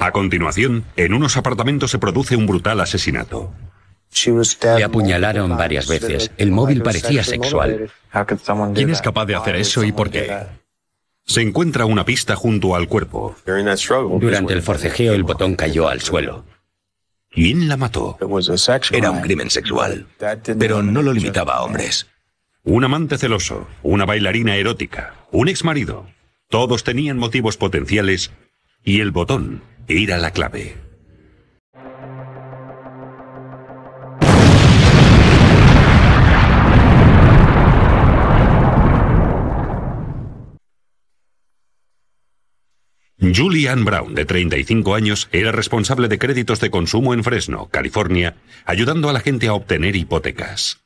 A continuación, en unos apartamentos se produce un brutal asesinato. Le apuñalaron varias veces. El móvil parecía sexual. ¿Quién es capaz de hacer eso y por qué? Se encuentra una pista junto al cuerpo. Durante el forcejeo el botón cayó al suelo. ¿Quién la mató? Era un crimen sexual, pero no lo limitaba a hombres. Un amante celoso, una bailarina erótica, un exmarido. Todos tenían motivos potenciales y el botón era la clave. Julian Brown, de 35 años, era responsable de créditos de consumo en Fresno, California, ayudando a la gente a obtener hipotecas.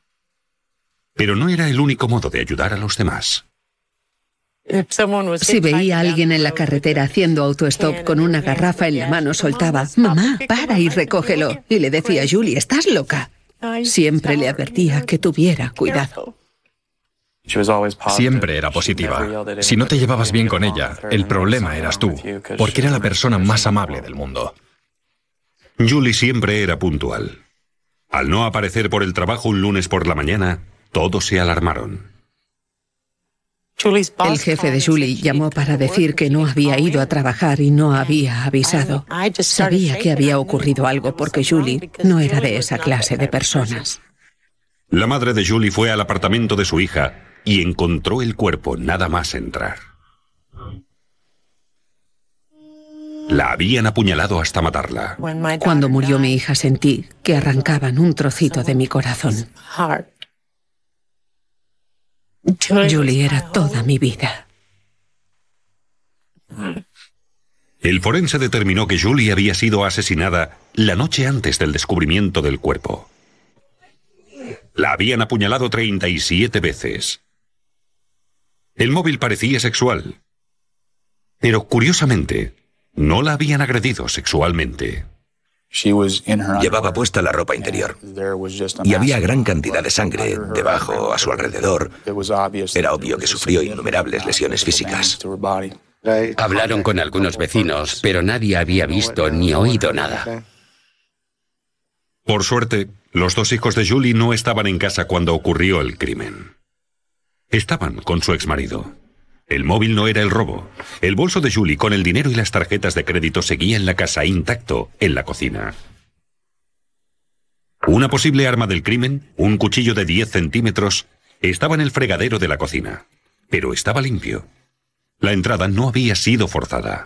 Pero no era el único modo de ayudar a los demás. Si veía a alguien en la carretera haciendo autostop con una garrafa en la mano, soltaba, mamá, para y recógelo. Y le decía, Julie, ¿estás loca? Siempre le advertía que tuviera cuidado. Siempre era positiva. Si no te llevabas bien con ella, el problema eras tú, porque era la persona más amable del mundo. Julie siempre era puntual. Al no aparecer por el trabajo un lunes por la mañana, todos se alarmaron. El jefe de Julie llamó para decir que no había ido a trabajar y no había avisado. Sabía que había ocurrido algo porque Julie no era de esa clase de personas. La madre de Julie fue al apartamento de su hija y encontró el cuerpo nada más entrar. La habían apuñalado hasta matarla. Cuando murió mi hija sentí que arrancaban un trocito de mi corazón. Julie era toda mi vida. El forense determinó que Julie había sido asesinada la noche antes del descubrimiento del cuerpo. La habían apuñalado 37 veces. El móvil parecía sexual. Pero curiosamente, no la habían agredido sexualmente. Llevaba puesta la ropa interior y había gran cantidad de sangre debajo, a su alrededor. Era obvio que sufrió innumerables lesiones físicas. Hablaron con algunos vecinos, pero nadie había visto ni oído nada. Por suerte, los dos hijos de Julie no estaban en casa cuando ocurrió el crimen. Estaban con su exmarido. El móvil no era el robo. El bolso de Julie con el dinero y las tarjetas de crédito seguía en la casa intacto, en la cocina. Una posible arma del crimen, un cuchillo de 10 centímetros, estaba en el fregadero de la cocina. Pero estaba limpio. La entrada no había sido forzada.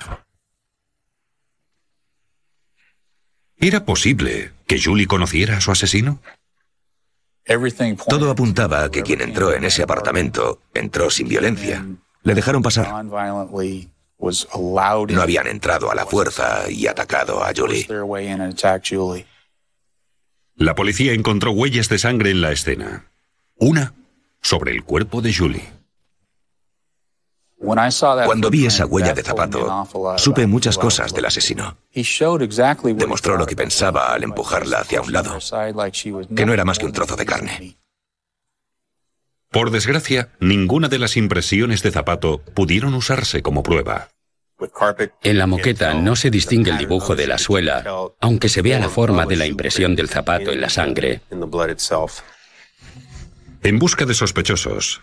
¿Era posible que Julie conociera a su asesino? Todo apuntaba a que quien entró en ese apartamento entró sin violencia. Le dejaron pasar. No habían entrado a la fuerza y atacado a Julie. La policía encontró huellas de sangre en la escena. Una sobre el cuerpo de Julie. Cuando vi esa huella de zapato, supe muchas cosas del asesino. Demostró lo que pensaba al empujarla hacia un lado, que no era más que un trozo de carne. Por desgracia, ninguna de las impresiones de zapato pudieron usarse como prueba. En la moqueta no se distingue el dibujo de la suela, aunque se vea la forma de la impresión del zapato en la sangre. En busca de sospechosos,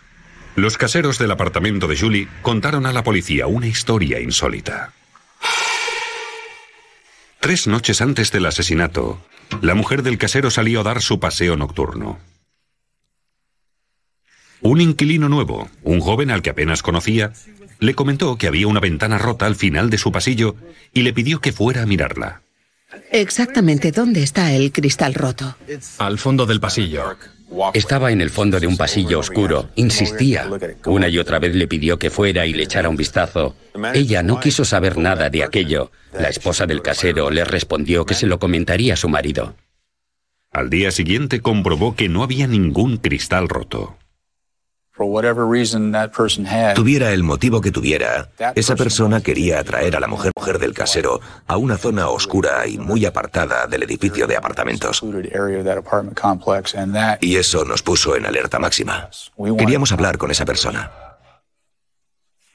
los caseros del apartamento de Julie contaron a la policía una historia insólita. Tres noches antes del asesinato, la mujer del casero salió a dar su paseo nocturno. Un inquilino nuevo, un joven al que apenas conocía, le comentó que había una ventana rota al final de su pasillo y le pidió que fuera a mirarla. Exactamente, ¿dónde está el cristal roto? Al fondo del pasillo. Estaba en el fondo de un pasillo oscuro. Insistía. Una y otra vez le pidió que fuera y le echara un vistazo. Ella no quiso saber nada de aquello. La esposa del casero le respondió que se lo comentaría a su marido. Al día siguiente comprobó que no había ningún cristal roto. Tuviera el motivo que tuviera, esa persona quería atraer a la mujer, mujer del casero a una zona oscura y muy apartada del edificio de apartamentos. Y eso nos puso en alerta máxima. Queríamos hablar con esa persona.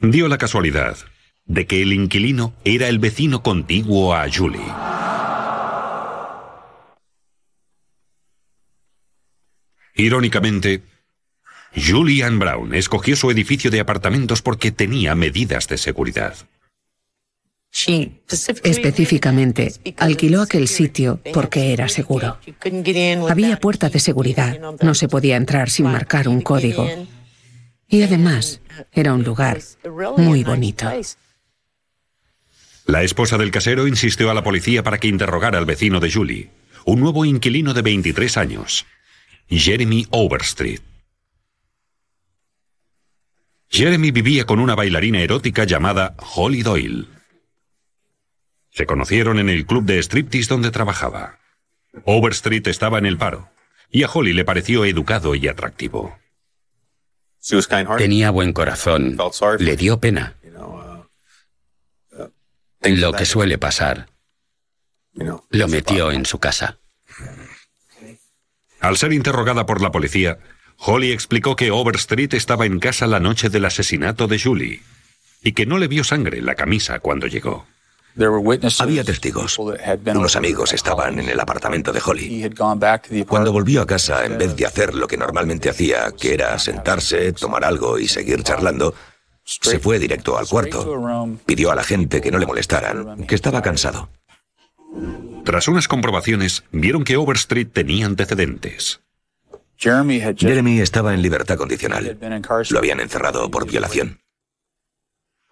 Dio la casualidad de que el inquilino era el vecino contiguo a Julie. Irónicamente, Julian Brown escogió su edificio de apartamentos porque tenía medidas de seguridad. Específicamente, alquiló aquel sitio porque era seguro. Había puerta de seguridad, no se podía entrar sin marcar un código. Y además, era un lugar muy bonito. La esposa del casero insistió a la policía para que interrogara al vecino de Julie, un nuevo inquilino de 23 años, Jeremy Overstreet. Jeremy vivía con una bailarina erótica llamada Holly Doyle. Se conocieron en el club de striptease donde trabajaba. Overstreet estaba en el paro, y a Holly le pareció educado y atractivo. Tenía buen corazón. Le dio pena. Lo que suele pasar. Lo metió en su casa. Al ser interrogada por la policía, Holly explicó que Overstreet estaba en casa la noche del asesinato de Julie y que no le vio sangre en la camisa cuando llegó. Había testigos. Unos amigos estaban en el apartamento de Holly. Cuando volvió a casa, en vez de hacer lo que normalmente hacía, que era sentarse, tomar algo y seguir charlando, se fue directo al cuarto. Pidió a la gente que no le molestaran, que estaba cansado. Tras unas comprobaciones, vieron que Overstreet tenía antecedentes. Jeremy estaba en libertad condicional. Lo habían encerrado por violación.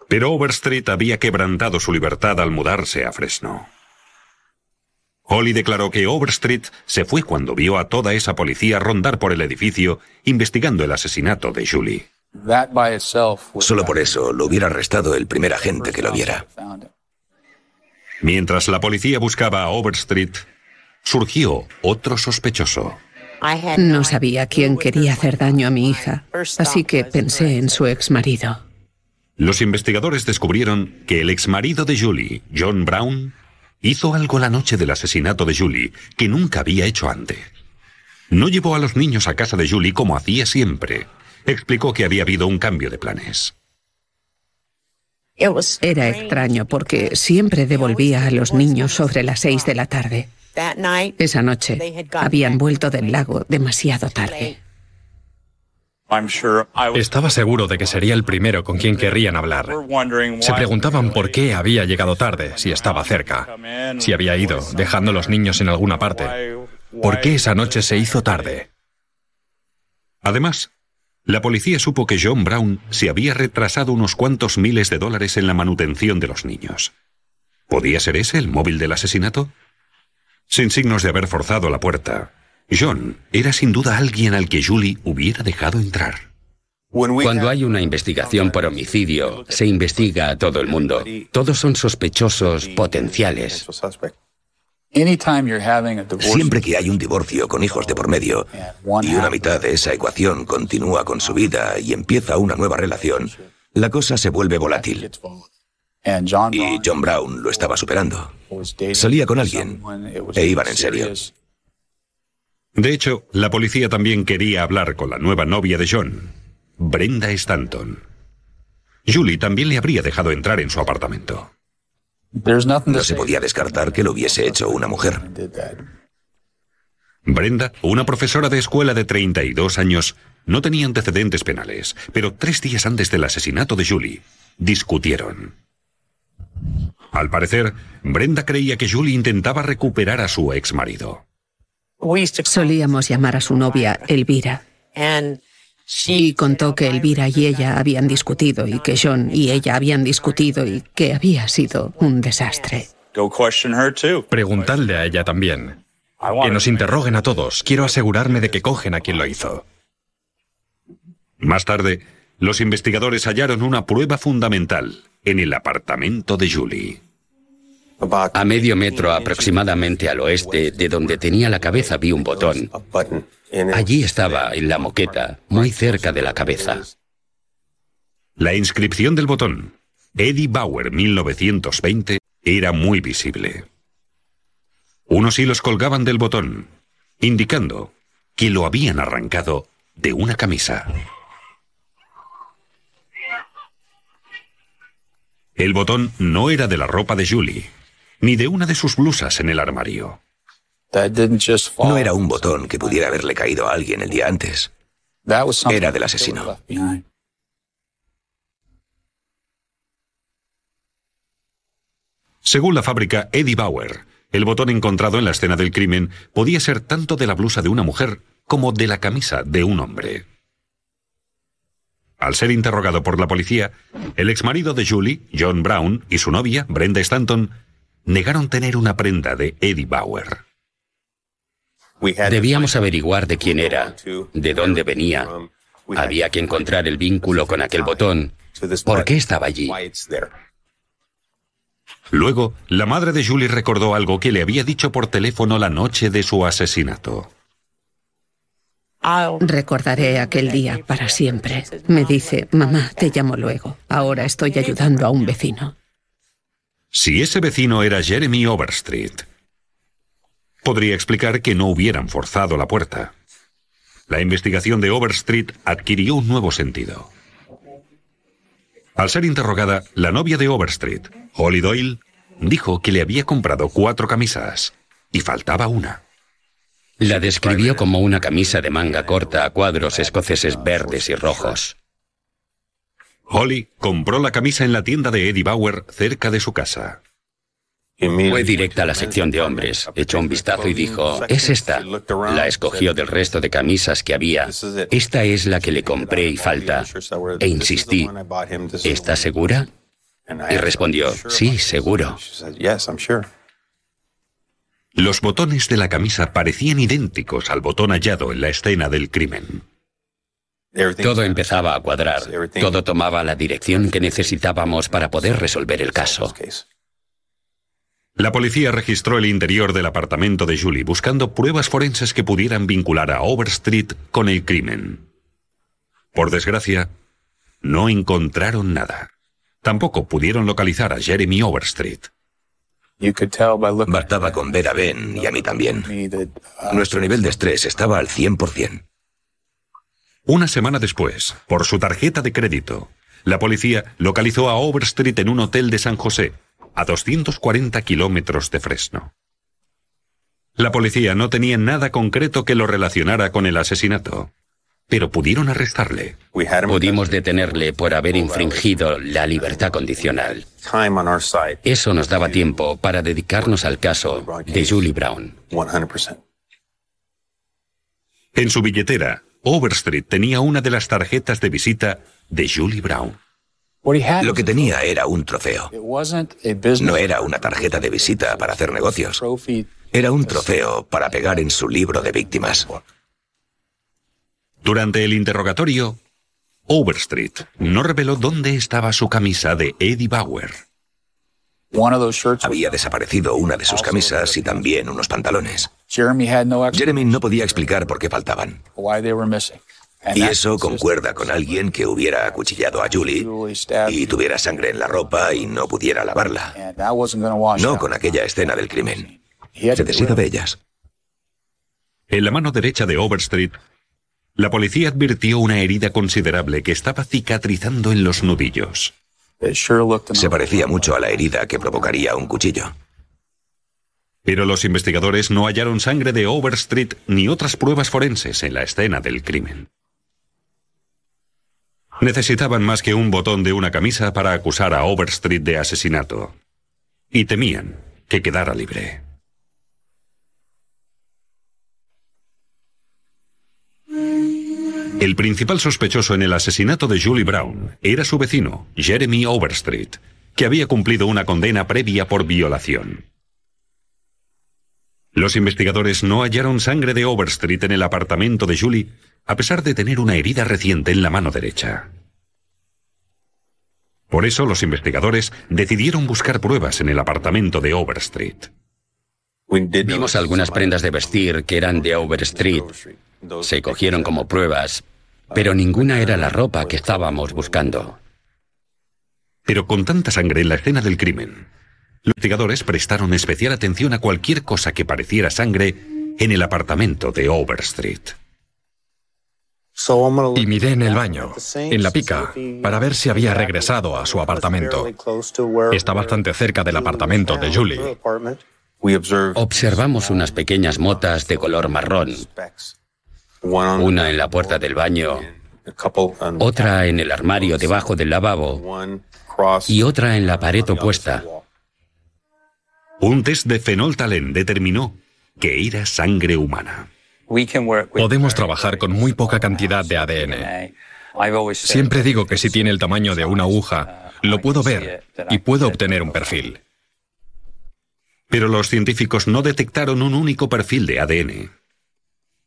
Pero Overstreet había quebrantado su libertad al mudarse a Fresno. Holly declaró que Overstreet se fue cuando vio a toda esa policía rondar por el edificio investigando el asesinato de Julie. Solo por eso lo hubiera arrestado el primer agente que lo viera. Mientras la policía buscaba a Overstreet, surgió otro sospechoso. No sabía quién quería hacer daño a mi hija, así que pensé en su exmarido. Los investigadores descubrieron que el exmarido de Julie, John Brown, hizo algo la noche del asesinato de Julie que nunca había hecho antes. No llevó a los niños a casa de Julie como hacía siempre. Explicó que había habido un cambio de planes. Era extraño porque siempre devolvía a los niños sobre las seis de la tarde. Esa noche habían vuelto del lago demasiado tarde. Estaba seguro de que sería el primero con quien querrían hablar. Se preguntaban por qué había llegado tarde, si estaba cerca, si había ido, dejando los niños en alguna parte. ¿Por qué esa noche se hizo tarde? Además, la policía supo que John Brown se había retrasado unos cuantos miles de dólares en la manutención de los niños. ¿Podía ser ese el móvil del asesinato? Sin signos de haber forzado la puerta, John era sin duda alguien al que Julie hubiera dejado entrar. Cuando hay una investigación por homicidio, se investiga a todo el mundo. Todos son sospechosos potenciales. Siempre que hay un divorcio con hijos de por medio y una mitad de esa ecuación continúa con su vida y empieza una nueva relación, la cosa se vuelve volátil. Y John Brown lo estaba superando. Salía con alguien e iban en serio. De hecho, la policía también quería hablar con la nueva novia de John, Brenda Stanton. Julie también le habría dejado entrar en su apartamento. No se podía descartar que lo hubiese hecho una mujer. Brenda, una profesora de escuela de 32 años, no tenía antecedentes penales, pero tres días antes del asesinato de Julie, discutieron. Al parecer, Brenda creía que Julie intentaba recuperar a su ex marido. Solíamos llamar a su novia Elvira. Y contó que Elvira y ella habían discutido y que John y ella habían discutido y que había sido un desastre. Preguntadle a ella también. Que nos interroguen a todos. Quiero asegurarme de que cogen a quien lo hizo. Más tarde, los investigadores hallaron una prueba fundamental en el apartamento de Julie. A medio metro aproximadamente al oeste de donde tenía la cabeza vi un botón. Allí estaba, en la moqueta, muy cerca de la cabeza. La inscripción del botón, Eddie Bauer 1920, era muy visible. Unos hilos colgaban del botón, indicando que lo habían arrancado de una camisa. El botón no era de la ropa de Julie, ni de una de sus blusas en el armario. No era un botón que pudiera haberle caído a alguien el día antes. Era del asesino. Según la fábrica Eddie Bauer, el botón encontrado en la escena del crimen podía ser tanto de la blusa de una mujer como de la camisa de un hombre. Al ser interrogado por la policía, el exmarido de Julie, John Brown, y su novia, Brenda Stanton, negaron tener una prenda de Eddie Bauer. Debíamos averiguar de quién era, de dónde venía. Había que encontrar el vínculo con aquel botón. ¿Por qué estaba allí? Luego, la madre de Julie recordó algo que le había dicho por teléfono la noche de su asesinato. Recordaré aquel día para siempre. Me dice, mamá, te llamo luego. Ahora estoy ayudando a un vecino. Si ese vecino era Jeremy Overstreet, podría explicar que no hubieran forzado la puerta. La investigación de Overstreet adquirió un nuevo sentido. Al ser interrogada, la novia de Overstreet, Holly Doyle, dijo que le había comprado cuatro camisas y faltaba una. La describió como una camisa de manga corta a cuadros escoceses verdes y rojos. Holly compró la camisa en la tienda de Eddie Bauer cerca de su casa. Fue directa a la sección de hombres, echó un vistazo y dijo, es esta. La escogió del resto de camisas que había. Esta es la que le compré y falta. E insistí, ¿está segura? Y respondió, sí, seguro. Los botones de la camisa parecían idénticos al botón hallado en la escena del crimen. Todo empezaba a cuadrar, todo tomaba la dirección que necesitábamos para poder resolver el caso. La policía registró el interior del apartamento de Julie buscando pruebas forenses que pudieran vincular a Overstreet con el crimen. Por desgracia, no encontraron nada. Tampoco pudieron localizar a Jeremy Overstreet. Bastaba con ver a Ben y a mí también. Nuestro nivel de estrés estaba al 100%. Una semana después, por su tarjeta de crédito, la policía localizó a Overstreet en un hotel de San José, a 240 kilómetros de Fresno. La policía no tenía nada concreto que lo relacionara con el asesinato pero pudieron arrestarle. Pudimos detenerle por haber infringido la libertad condicional. Eso nos daba tiempo para dedicarnos al caso de Julie Brown. En su billetera, Overstreet tenía una de las tarjetas de visita de Julie Brown. Lo que tenía era un trofeo. No era una tarjeta de visita para hacer negocios. Era un trofeo para pegar en su libro de víctimas. Durante el interrogatorio, Overstreet no reveló dónde estaba su camisa de Eddie Bauer. Había desaparecido una de sus camisas y también unos pantalones. Jeremy no podía explicar por qué faltaban. Y eso concuerda con alguien que hubiera acuchillado a Julie y tuviera sangre en la ropa y no pudiera lavarla. No con aquella escena del crimen. Se deshizo de ellas. En la mano derecha de Overstreet la policía advirtió una herida considerable que estaba cicatrizando en los nudillos. Se parecía mucho a la herida que provocaría un cuchillo. Pero los investigadores no hallaron sangre de Overstreet ni otras pruebas forenses en la escena del crimen. Necesitaban más que un botón de una camisa para acusar a Overstreet de asesinato. Y temían que quedara libre. El principal sospechoso en el asesinato de Julie Brown era su vecino, Jeremy Overstreet, que había cumplido una condena previa por violación. Los investigadores no hallaron sangre de Overstreet en el apartamento de Julie, a pesar de tener una herida reciente en la mano derecha. Por eso los investigadores decidieron buscar pruebas en el apartamento de Overstreet. Vimos algunas prendas de vestir que eran de Overstreet. Se cogieron como pruebas, pero ninguna era la ropa que estábamos buscando. Pero con tanta sangre en la escena del crimen, los investigadores prestaron especial atención a cualquier cosa que pareciera sangre en el apartamento de Overstreet. Y miré en el baño, en la pica, para ver si había regresado a su apartamento. Está bastante cerca del apartamento de Julie. Observamos unas pequeñas motas de color marrón. Una en la puerta del baño, otra en el armario debajo del lavabo y otra en la pared opuesta. Un test de fenoltalen determinó que era sangre humana. Podemos trabajar con muy poca cantidad de ADN. Siempre digo que si tiene el tamaño de una aguja, lo puedo ver y puedo obtener un perfil. Pero los científicos no detectaron un único perfil de ADN.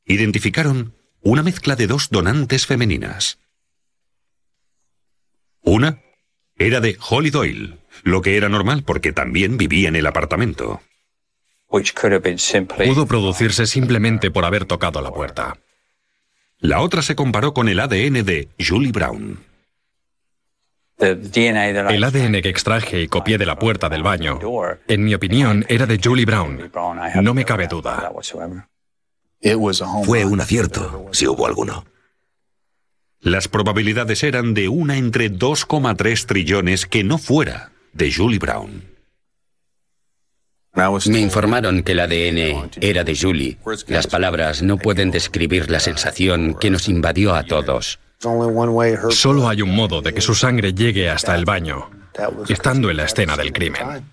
Identificaron una mezcla de dos donantes femeninas. Una era de Holly Doyle, lo que era normal porque también vivía en el apartamento. Pudo producirse simplemente por haber tocado la puerta. La otra se comparó con el ADN de Julie Brown. El ADN que extraje y copié de la puerta del baño, en mi opinión, era de Julie Brown. No me cabe duda. Fue un acierto, si hubo alguno. Las probabilidades eran de una entre 2,3 trillones que no fuera de Julie Brown. Me informaron que el ADN era de Julie. Las palabras no pueden describir la sensación que nos invadió a todos. Solo hay un modo de que su sangre llegue hasta el baño, estando en la escena del crimen.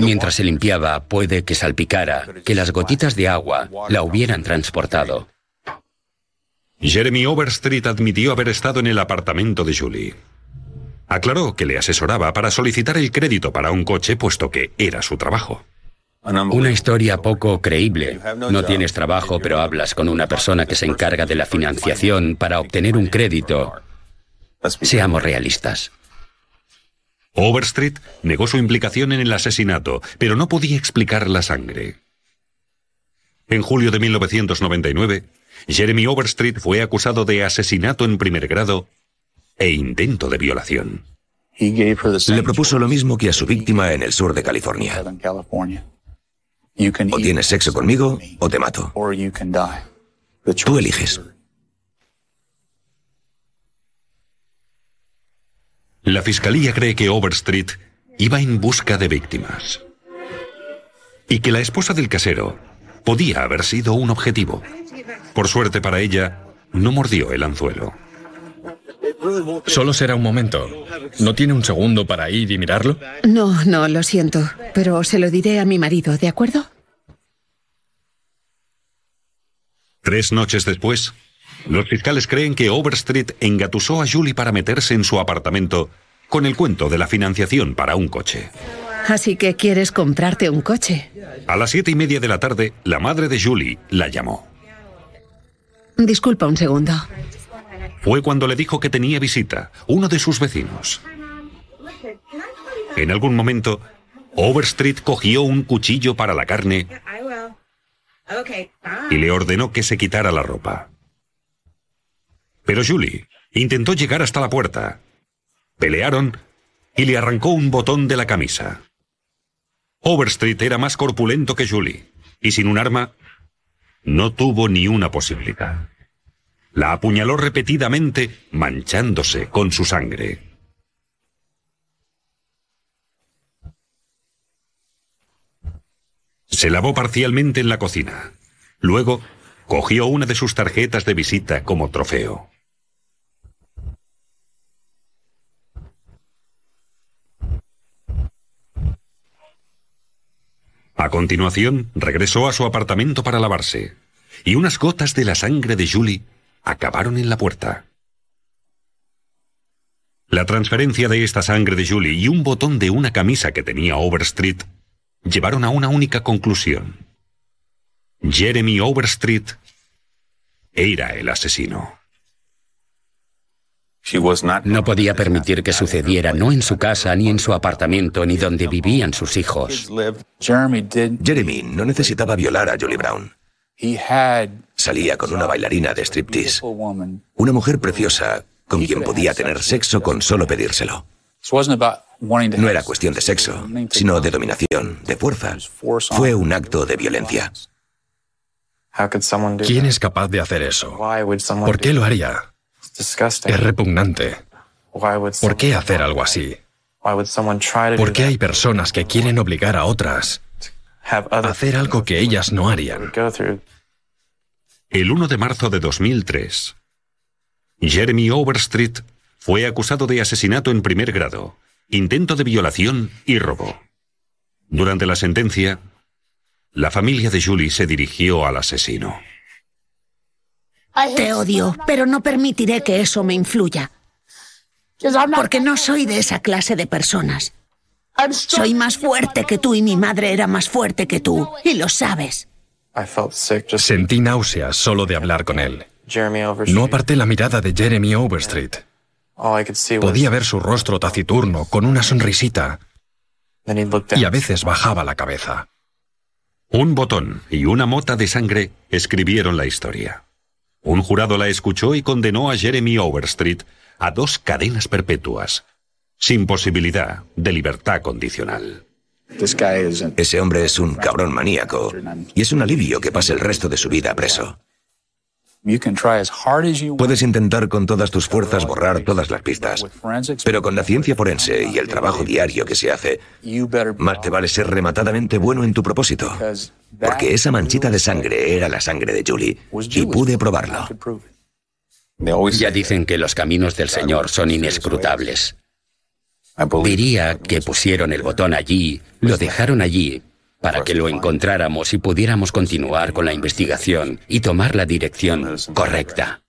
Mientras se limpiaba, puede que salpicara, que las gotitas de agua la hubieran transportado. Jeremy Overstreet admitió haber estado en el apartamento de Julie. Aclaró que le asesoraba para solicitar el crédito para un coche puesto que era su trabajo. Una historia poco creíble. No tienes trabajo, pero hablas con una persona que se encarga de la financiación para obtener un crédito. Seamos realistas. Overstreet negó su implicación en el asesinato, pero no podía explicar la sangre. En julio de 1999, Jeremy Overstreet fue acusado de asesinato en primer grado e intento de violación. Le propuso lo mismo que a su víctima en el sur de California. O tienes sexo conmigo o te mato. Tú eliges. La fiscalía cree que Overstreet iba en busca de víctimas. Y que la esposa del casero podía haber sido un objetivo. Por suerte para ella, no mordió el anzuelo. Solo será un momento. ¿No tiene un segundo para ir y mirarlo? No, no, lo siento. Pero se lo diré a mi marido, ¿de acuerdo? Tres noches después, los fiscales creen que Overstreet engatusó a Julie para meterse en su apartamento con el cuento de la financiación para un coche. Así que quieres comprarte un coche. A las siete y media de la tarde, la madre de Julie la llamó. Disculpa un segundo. Fue cuando le dijo que tenía visita, uno de sus vecinos. En algún momento, Overstreet cogió un cuchillo para la carne y le ordenó que se quitara la ropa. Pero Julie intentó llegar hasta la puerta. Pelearon y le arrancó un botón de la camisa. Overstreet era más corpulento que Julie, y sin un arma, no tuvo ni una posibilidad. La apuñaló repetidamente, manchándose con su sangre. Se lavó parcialmente en la cocina. Luego, cogió una de sus tarjetas de visita como trofeo. A continuación, regresó a su apartamento para lavarse, y unas gotas de la sangre de Julie acabaron en la puerta. La transferencia de esta sangre de Julie y un botón de una camisa que tenía Overstreet llevaron a una única conclusión. Jeremy Overstreet era el asesino. No podía permitir que sucediera, no en su casa, ni en su apartamento, ni donde vivían sus hijos. Jeremy no necesitaba violar a Julie Brown. Salía con una bailarina de striptease, una mujer preciosa con quien podía tener sexo con solo pedírselo. No era cuestión de sexo, sino de dominación, de fuerza. Fue un acto de violencia. ¿Quién es capaz de hacer eso? ¿Por qué lo haría? Es repugnante. ¿Por qué hacer algo así? ¿Por qué hay personas que quieren obligar a otras a hacer algo que ellas no harían? El 1 de marzo de 2003, Jeremy Overstreet fue acusado de asesinato en primer grado, intento de violación y robo. Durante la sentencia, la familia de Julie se dirigió al asesino. Te odio, pero no permitiré que eso me influya. Porque no soy de esa clase de personas. Soy más fuerte que tú y mi madre era más fuerte que tú, y lo sabes. Sentí náuseas solo de hablar con él. No aparté la mirada de Jeremy Overstreet. Podía ver su rostro taciturno, con una sonrisita, y a veces bajaba la cabeza. Un botón y una mota de sangre escribieron la historia. Un jurado la escuchó y condenó a Jeremy Overstreet a dos cadenas perpetuas, sin posibilidad de libertad condicional. Ese hombre es un cabrón maníaco y es un alivio que pase el resto de su vida preso. Puedes intentar con todas tus fuerzas borrar todas las pistas, pero con la ciencia forense y el trabajo diario que se hace, más te vale ser rematadamente bueno en tu propósito, porque esa manchita de sangre era la sangre de Julie y pude probarlo. Ya dicen que los caminos del Señor son inescrutables. Diría que pusieron el botón allí, lo dejaron allí, para que lo encontráramos y pudiéramos continuar con la investigación y tomar la dirección correcta.